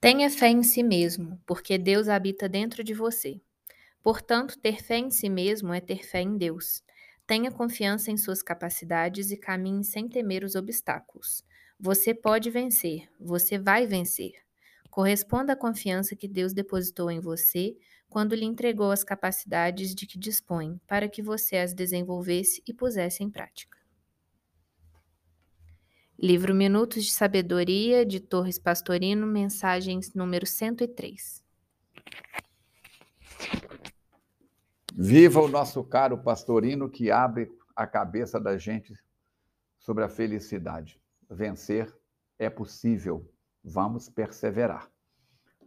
Tenha fé em si mesmo, porque Deus habita dentro de você. Portanto, ter fé em si mesmo é ter fé em Deus. Tenha confiança em suas capacidades e caminhe sem temer os obstáculos. Você pode vencer, você vai vencer. Corresponda à confiança que Deus depositou em você quando lhe entregou as capacidades de que dispõe, para que você as desenvolvesse e pusesse em prática. Livro Minutos de Sabedoria, de Torres Pastorino, mensagens número 103. Viva o nosso caro Pastorino que abre a cabeça da gente sobre a felicidade. Vencer é possível, vamos perseverar.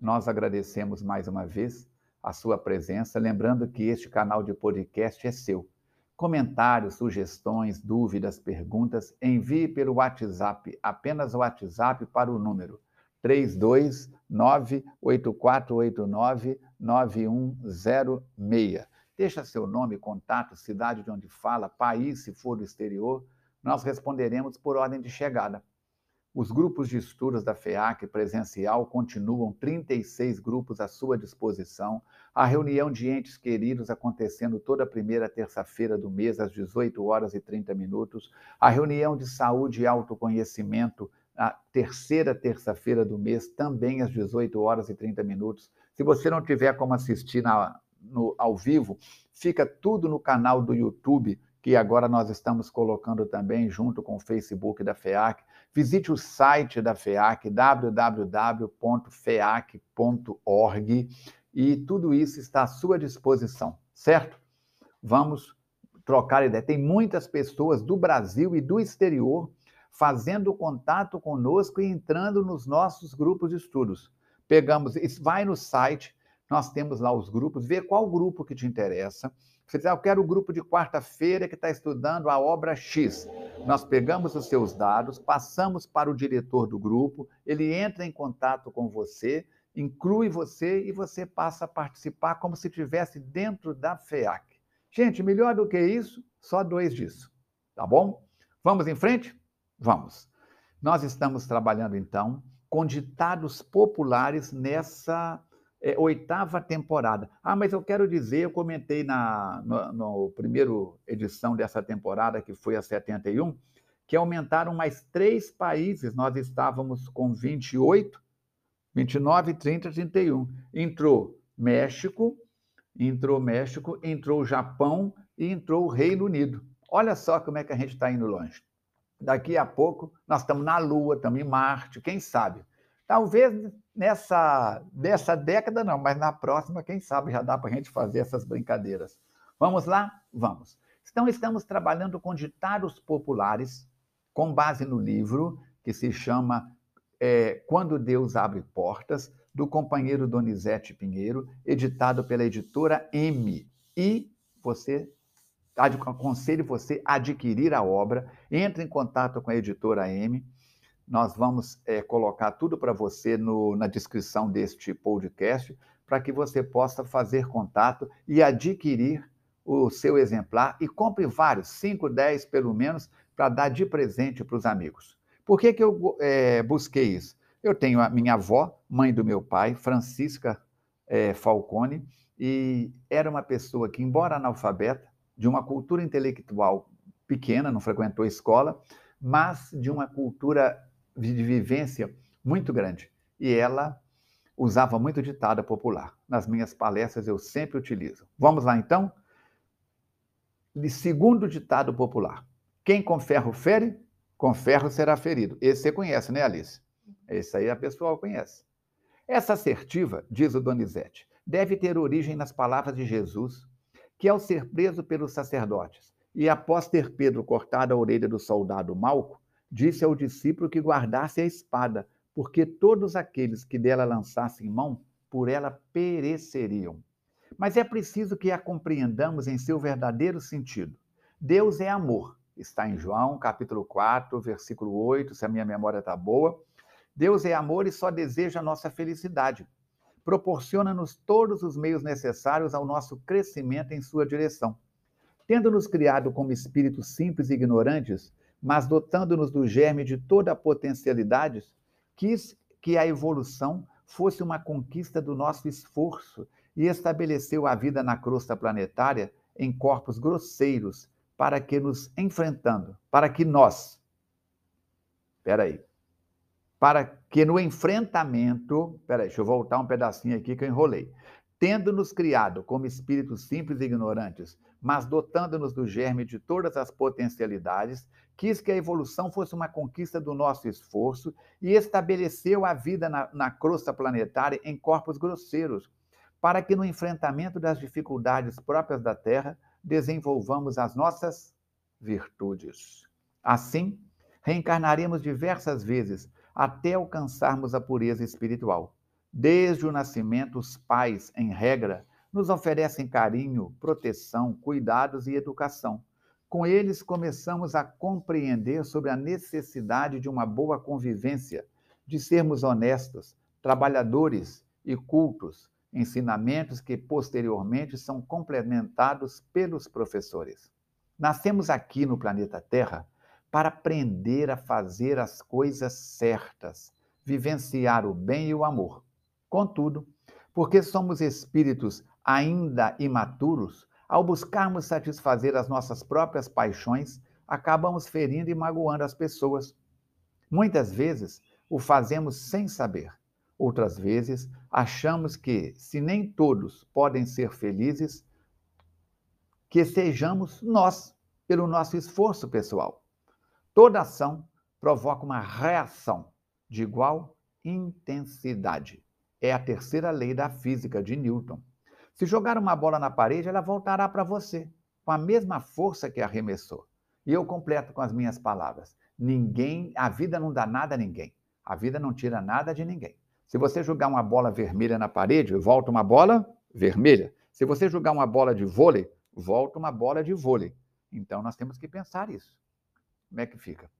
Nós agradecemos mais uma vez a sua presença, lembrando que este canal de podcast é seu Comentários, sugestões, dúvidas, perguntas, envie pelo WhatsApp, apenas o WhatsApp para o número 32984899106. Deixa seu nome, contato, cidade de onde fala, país, se for do exterior, nós responderemos por ordem de chegada. Os grupos de estudos da FEAC presencial continuam 36 grupos à sua disposição. A reunião de entes queridos acontecendo toda primeira terça-feira do mês às 18 horas e 30 minutos. A reunião de saúde e autoconhecimento a terceira terça-feira do mês, também às 18 horas e 30 minutos. Se você não tiver como assistir na, no, ao vivo, fica tudo no canal do YouTube que agora nós estamos colocando também junto com o Facebook da FEAC. Visite o site da FEAC, www.feac.org, e tudo isso está à sua disposição, certo? Vamos trocar ideia. Tem muitas pessoas do Brasil e do exterior fazendo contato conosco e entrando nos nossos grupos de estudos. Pegamos, vai no site, nós temos lá os grupos, vê qual grupo que te interessa você diz, ah, eu quero o grupo de quarta-feira que está estudando a obra X. Nós pegamos os seus dados, passamos para o diretor do grupo, ele entra em contato com você, inclui você e você passa a participar como se estivesse dentro da FEAC. Gente, melhor do que isso, só dois disso. Tá bom? Vamos em frente? Vamos. Nós estamos trabalhando, então, com ditados populares nessa é, oitava temporada. Ah, mas eu quero dizer, eu comentei na no, no primeiro edição dessa temporada, que foi a 71, que aumentaram mais três países. Nós estávamos com 28, 29, 30, 31. Entrou México, entrou México, entrou Japão e entrou o Reino Unido. Olha só como é que a gente está indo longe. Daqui a pouco nós estamos na Lua, estamos em Marte, quem sabe? Talvez nessa dessa década não, mas na próxima, quem sabe, já dá para a gente fazer essas brincadeiras. Vamos lá? Vamos. Então, estamos trabalhando com ditados populares, com base no livro que se chama é, Quando Deus Abre Portas, do companheiro Donizete Pinheiro, editado pela editora M. E você aconselho você a adquirir a obra, entre em contato com a editora M nós vamos é, colocar tudo para você no, na descrição deste podcast, para que você possa fazer contato e adquirir o seu exemplar e compre vários, 5, 10 pelo menos, para dar de presente para os amigos. Por que, que eu é, busquei isso? Eu tenho a minha avó, mãe do meu pai, Francisca é, Falcone, e era uma pessoa que, embora analfabeta, de uma cultura intelectual pequena, não frequentou escola, mas de uma cultura de vivência muito grande. E ela usava muito ditada popular. Nas minhas palestras eu sempre utilizo. Vamos lá então? Segundo ditado popular. Quem com ferro fere, com ferro será ferido. Esse você conhece, né, Alice? Esse aí a pessoa conhece. Essa assertiva, diz o Donizete, deve ter origem nas palavras de Jesus, que ao ser preso pelos sacerdotes e após ter Pedro cortado a orelha do soldado Malco, disse ao discípulo que guardasse a espada, porque todos aqueles que dela lançassem mão, por ela pereceriam. Mas é preciso que a compreendamos em seu verdadeiro sentido. Deus é amor. Está em João, capítulo 4, versículo 8, se a minha memória está boa. Deus é amor e só deseja a nossa felicidade. Proporciona-nos todos os meios necessários ao nosso crescimento em sua direção. Tendo-nos criado como espíritos simples e ignorantes, mas dotando-nos do germe de toda a potencialidade, quis que a evolução fosse uma conquista do nosso esforço e estabeleceu a vida na crosta planetária em corpos grosseiros para que nos enfrentando, para que nós, espera aí, para que no enfrentamento, espera aí, deixa eu voltar um pedacinho aqui que eu enrolei, tendo-nos criado como espíritos simples e ignorantes, mas dotando-nos do germe de todas as potencialidades, quis que a evolução fosse uma conquista do nosso esforço e estabeleceu a vida na, na crosta planetária em corpos grosseiros, para que no enfrentamento das dificuldades próprias da Terra desenvolvamos as nossas virtudes. Assim, reencarnaremos diversas vezes até alcançarmos a pureza espiritual. Desde o nascimento, os pais, em regra, nos oferecem carinho, proteção, cuidados e educação. Com eles, começamos a compreender sobre a necessidade de uma boa convivência, de sermos honestos, trabalhadores e cultos, ensinamentos que posteriormente são complementados pelos professores. Nascemos aqui no planeta Terra para aprender a fazer as coisas certas, vivenciar o bem e o amor. Contudo, porque somos espíritos ainda imaturos, ao buscarmos satisfazer as nossas próprias paixões, acabamos ferindo e magoando as pessoas. Muitas vezes o fazemos sem saber. Outras vezes, achamos que, se nem todos podem ser felizes, que sejamos nós, pelo nosso esforço pessoal. Toda ação provoca uma reação de igual intensidade. É a terceira lei da física de Newton. Se jogar uma bola na parede, ela voltará para você, com a mesma força que arremessou. E eu completo com as minhas palavras: ninguém, a vida não dá nada a ninguém. A vida não tira nada de ninguém. Se você jogar uma bola vermelha na parede, volta uma bola vermelha. Se você jogar uma bola de vôlei, volta uma bola de vôlei. Então nós temos que pensar isso. Como é que fica?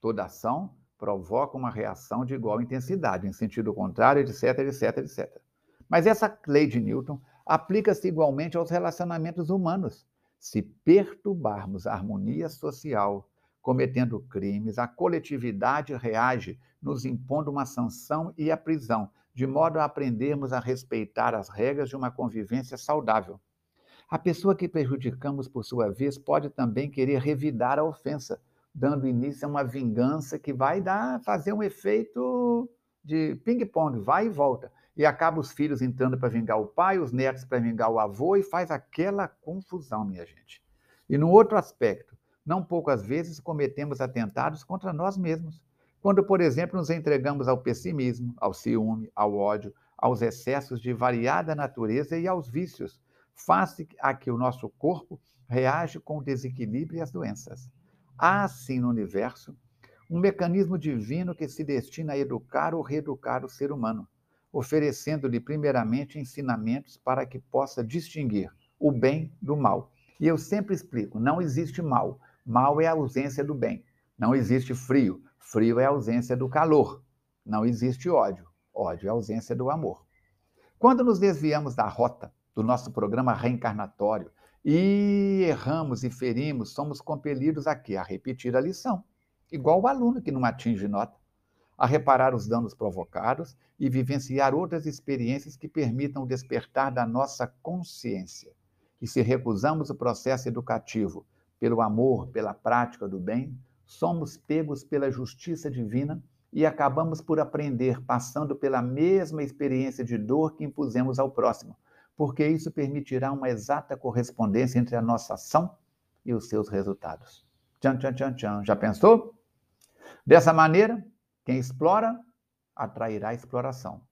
Toda ação provoca uma reação de igual intensidade, em sentido contrário, etc, etc, etc. Mas essa lei de Newton aplica-se igualmente aos relacionamentos humanos. Se perturbarmos a harmonia social, cometendo crimes, a coletividade reage, nos impondo uma sanção e a prisão, de modo a aprendermos a respeitar as regras de uma convivência saudável. A pessoa que prejudicamos, por sua vez, pode também querer revidar a ofensa, dando início a uma vingança que vai dar, fazer um efeito de ping-pong, vai e volta. E acaba os filhos entrando para vingar o pai, os netos para vingar o avô, e faz aquela confusão, minha gente. E no outro aspecto, não poucas vezes cometemos atentados contra nós mesmos. Quando, por exemplo, nos entregamos ao pessimismo, ao ciúme, ao ódio, aos excessos de variada natureza e aos vícios, face a que o nosso corpo reage com o desequilíbrio e as doenças. Há, sim, no universo, um mecanismo divino que se destina a educar ou reeducar o ser humano, oferecendo-lhe primeiramente ensinamentos para que possa distinguir o bem do mal. E eu sempre explico: não existe mal, Mal é a ausência do bem. Não existe frio. Frio é a ausência do calor. Não existe ódio. Ódio é a ausência do amor. Quando nos desviamos da rota do nosso programa reencarnatório e erramos e ferimos, somos compelidos aqui a repetir a lição, igual o aluno que não atinge nota, a reparar os danos provocados e vivenciar outras experiências que permitam despertar da nossa consciência. E se recusamos o processo educativo pelo amor, pela prática do bem, somos pegos pela justiça divina e acabamos por aprender passando pela mesma experiência de dor que impusemos ao próximo, porque isso permitirá uma exata correspondência entre a nossa ação e os seus resultados. Tchan, tchan, tchan, tchan. Já pensou? Dessa maneira, quem explora atrairá exploração.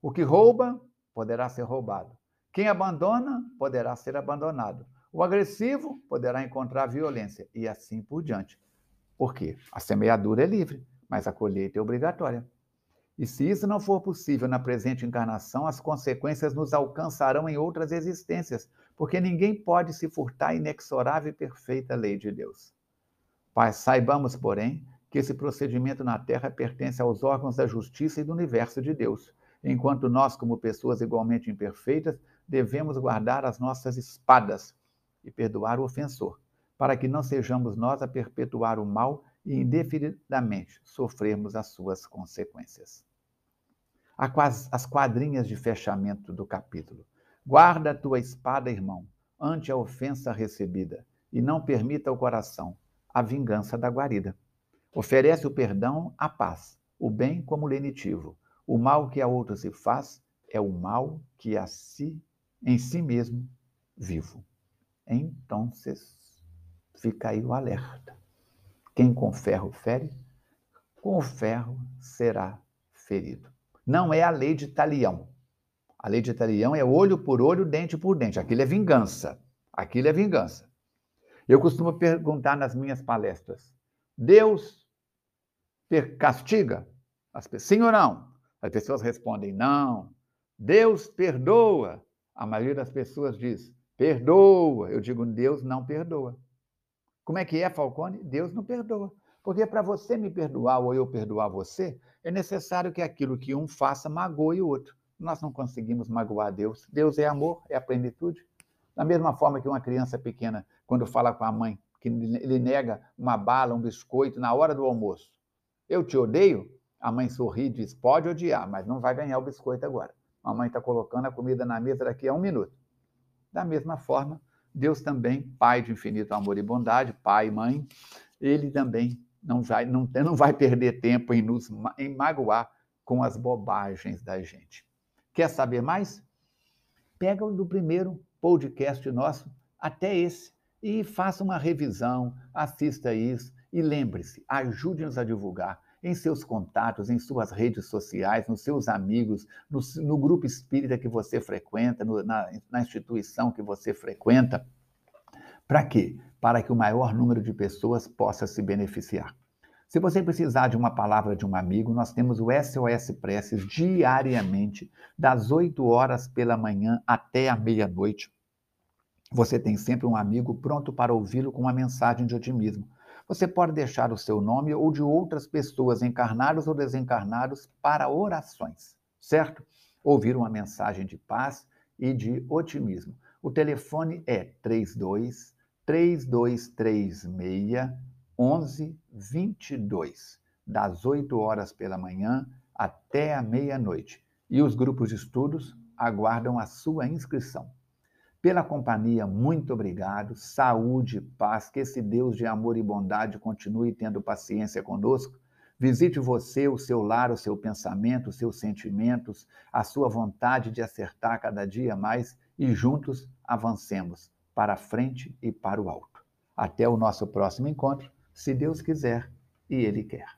O que rouba poderá ser roubado. Quem abandona poderá ser abandonado. O agressivo poderá encontrar violência e assim por diante. Por quê? A semeadura é livre, mas a colheita é obrigatória. E se isso não for possível na presente encarnação, as consequências nos alcançarão em outras existências, porque ninguém pode se furtar à inexorável e perfeita lei de Deus. Pai, saibamos, porém, que esse procedimento na Terra pertence aos órgãos da justiça e do universo de Deus, enquanto nós, como pessoas igualmente imperfeitas, devemos guardar as nossas espadas e perdoar o ofensor, para que não sejamos nós a perpetuar o mal e indefinidamente sofrermos as suas consequências. as quadrinhas de fechamento do capítulo. Guarda a tua espada, irmão, ante a ofensa recebida, e não permita ao coração a vingança da guarida. Oferece o perdão, a paz, o bem como lenitivo. O mal que a outro se faz é o mal que a si, em si mesmo, vivo. Então, fica aí o alerta. Quem com ferro fere, com ferro será ferido. Não é a lei de talião. A lei de talião é olho por olho, dente por dente. Aquilo é vingança. Aquilo é vingança. Eu costumo perguntar nas minhas palestras: Deus castiga as pessoas? Sim ou não? As pessoas respondem: não. Deus perdoa. A maioria das pessoas diz: perdoa. Eu digo: Deus não perdoa. Como é que é, Falcone? Deus não perdoa. Porque para você me perdoar ou eu perdoar você, é necessário que aquilo que um faça magoe o outro. Nós não conseguimos magoar Deus. Deus é amor, é a plenitude. Da mesma forma que uma criança pequena, quando fala com a mãe, que ele nega uma bala, um biscoito na hora do almoço. Eu te odeio? A mãe sorri e diz: pode odiar, mas não vai ganhar o biscoito agora. A mãe está colocando a comida na mesa daqui a um minuto. Da mesma forma, Deus também, Pai de infinito amor e bondade, Pai e Mãe, ele também não vai, não, não vai perder tempo em nos em magoar com as bobagens da gente. Quer saber mais? Pega do primeiro podcast nosso até esse e faça uma revisão, assista isso e lembre-se, ajude-nos a divulgar em seus contatos, em suas redes sociais, nos seus amigos, no, no grupo espírita que você frequenta, no, na, na instituição que você frequenta. Para quê? Para que o maior número de pessoas possa se beneficiar. Se você precisar de uma palavra de um amigo, nós temos o SOS Preces diariamente, das 8 horas pela manhã até a meia-noite. Você tem sempre um amigo pronto para ouvi-lo com uma mensagem de otimismo. Você pode deixar o seu nome ou de outras pessoas, encarnados ou desencarnados, para orações, certo? Ouvir uma mensagem de paz e de otimismo. O telefone é 32 3236 1122, das 8 horas pela manhã até a meia-noite. E os grupos de estudos aguardam a sua inscrição. Pela companhia, muito obrigado. Saúde, paz, que esse Deus de amor e bondade continue tendo paciência conosco. Visite você, o seu lar, o seu pensamento, os seus sentimentos, a sua vontade de acertar cada dia mais e juntos avancemos para a frente e para o alto. Até o nosso próximo encontro, se Deus quiser e Ele quer.